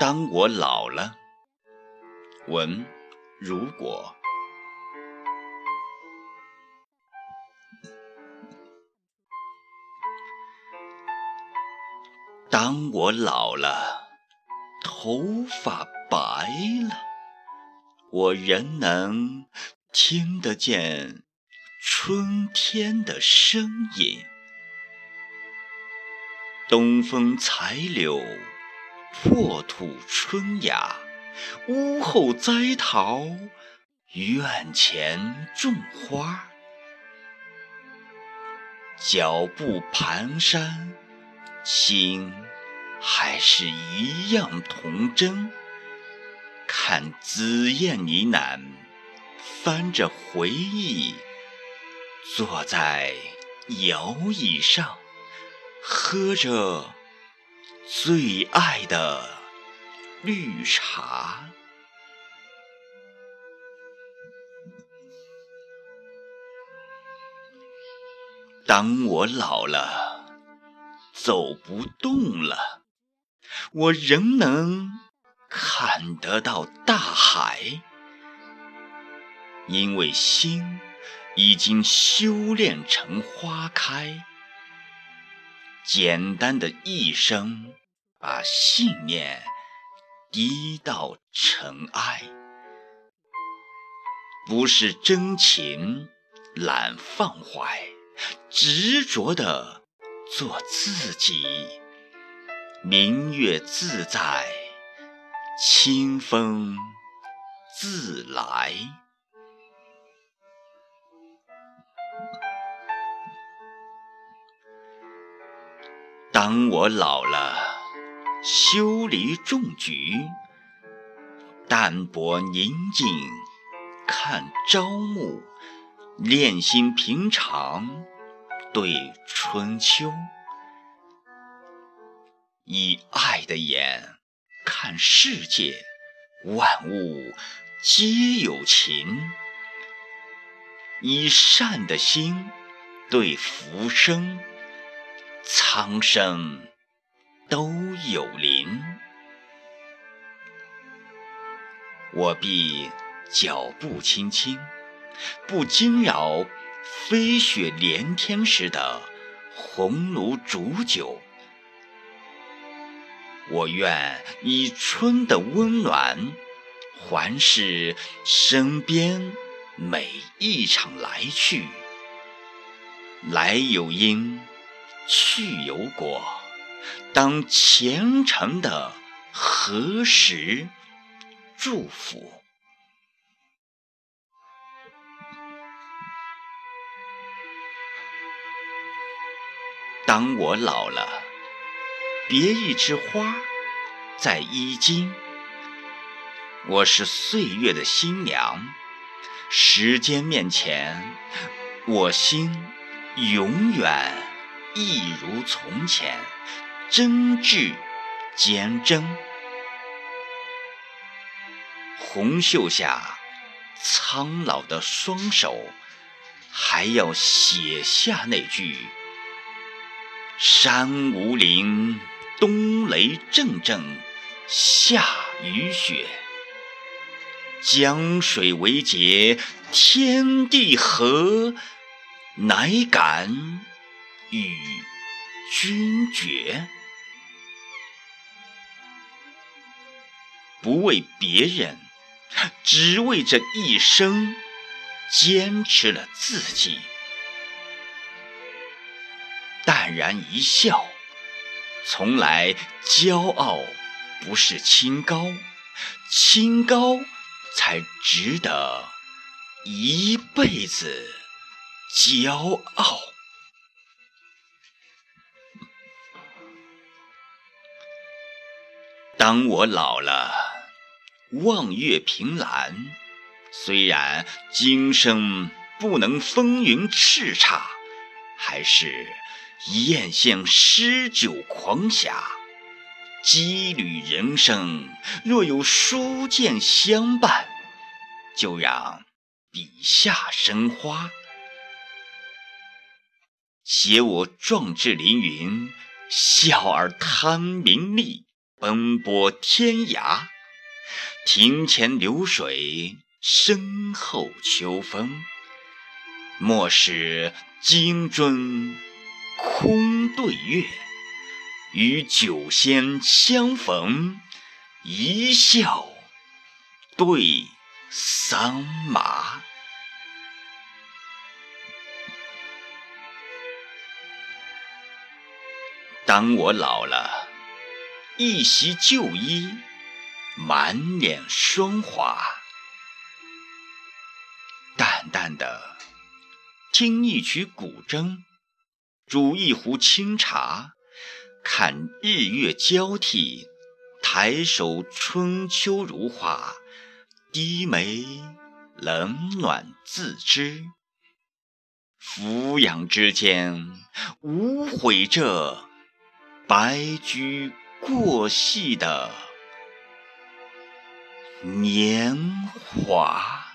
当我老了，文如果。当我老了，头发白了，我仍能听得见春天的声音。东风采柳，破土春芽，屋后栽桃，院前种花。脚步蹒跚。心还是一样童真，看紫燕呢喃，翻着回忆，坐在摇椅上，喝着最爱的绿茶。当我老了。走不动了，我仍能看得到大海，因为心已经修炼成花开。简单的一生，把信念低到尘埃，不是真情懒放怀，执着的。做自己，明月自在，清风自来。当我老了，修篱种菊，淡泊宁静，看朝暮，练心平常。对春秋，以爱的眼看世界，万物皆有情；以善的心对浮生，苍生都有灵。我必脚步轻轻，不惊扰。飞雪连天时的红炉煮酒，我愿以春的温暖环视身边每一场来去。来有因，去有果，当虔诚的何时祝福。当我老了，别一枝花在衣襟。我是岁月的新娘，时间面前，我心永远一如从前，真挚坚贞。红袖下，苍老的双手，还要写下那句。山无陵，冬雷阵阵，夏雨雪。江水为竭，天地合，乃敢与君绝。不为别人，只为这一生，坚持了自己。淡然一笑，从来骄傲不是清高，清高才值得一辈子骄傲。当我老了，望月凭栏，虽然今生不能风云叱咤，还是。宴献诗酒狂侠，羁旅人生。若有书剑相伴，就让笔下生花。写我壮志凌云，笑而贪名利，奔波天涯。庭前流水，身后秋风。莫使金樽空对月，与酒仙相逢，一笑对桑麻。当我老了，一袭旧衣，满脸霜华，淡淡的听一曲古筝，煮一壶清茶，看日月交替，抬手春秋如画，低眉冷暖自知，俯仰之间，无悔这。白驹过隙的年华。